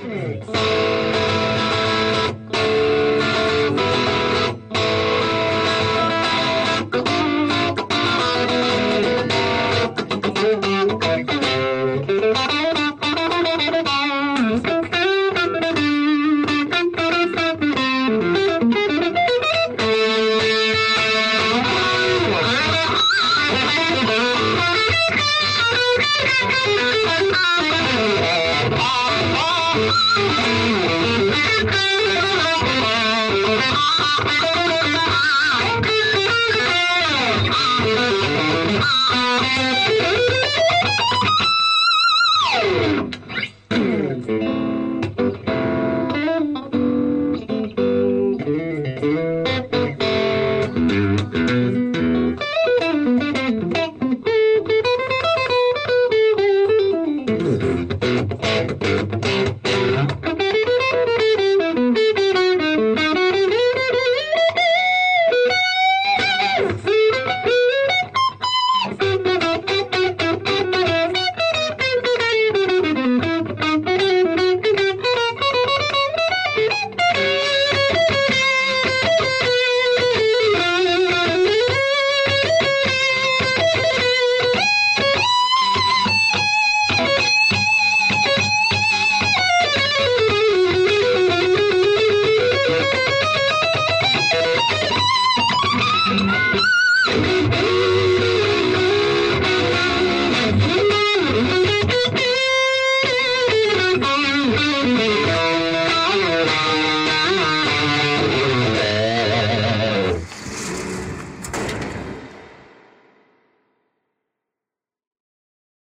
Hum. Mm-hmm. Thank you.